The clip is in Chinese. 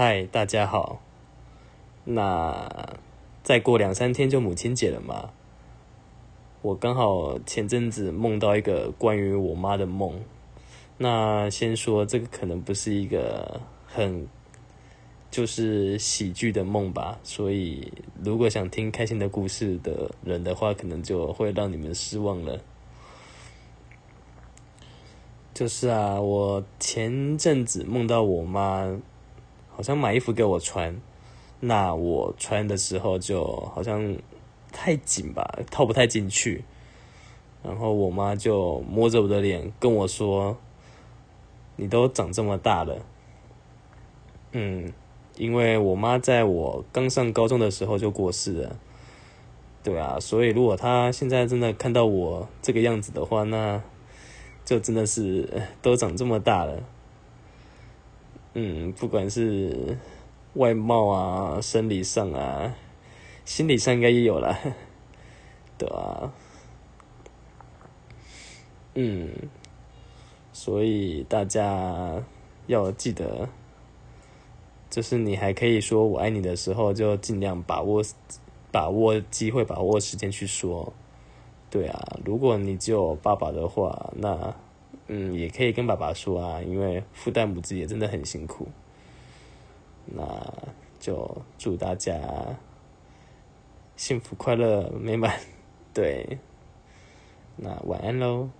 嗨，大家好。那再过两三天就母亲节了嘛，我刚好前阵子梦到一个关于我妈的梦。那先说这个可能不是一个很就是喜剧的梦吧，所以如果想听开心的故事的人的话，可能就会让你们失望了。就是啊，我前阵子梦到我妈，好像买衣服给我穿，那我穿的时候就好像太紧吧，套不太进去，然后我妈就摸着我的脸跟我说：“你都长这么大了。”嗯，因为我妈在我刚上高中的时候就过世了，对啊，所以如果她现在真的看到我这个样子的话，那。就真的是都长这么大了，嗯，不管是外貌啊、生理上啊、心理上应该也有了，对啊，嗯，所以大家要记得，就是你还可以说我爱你的时候，就尽量把握把握机会，把握时间去说。对啊，如果你只有爸爸的话，那嗯，也可以跟爸爸说啊，因为父代母子也真的很辛苦。那就祝大家幸福、快乐、美满。对，那晚安喽。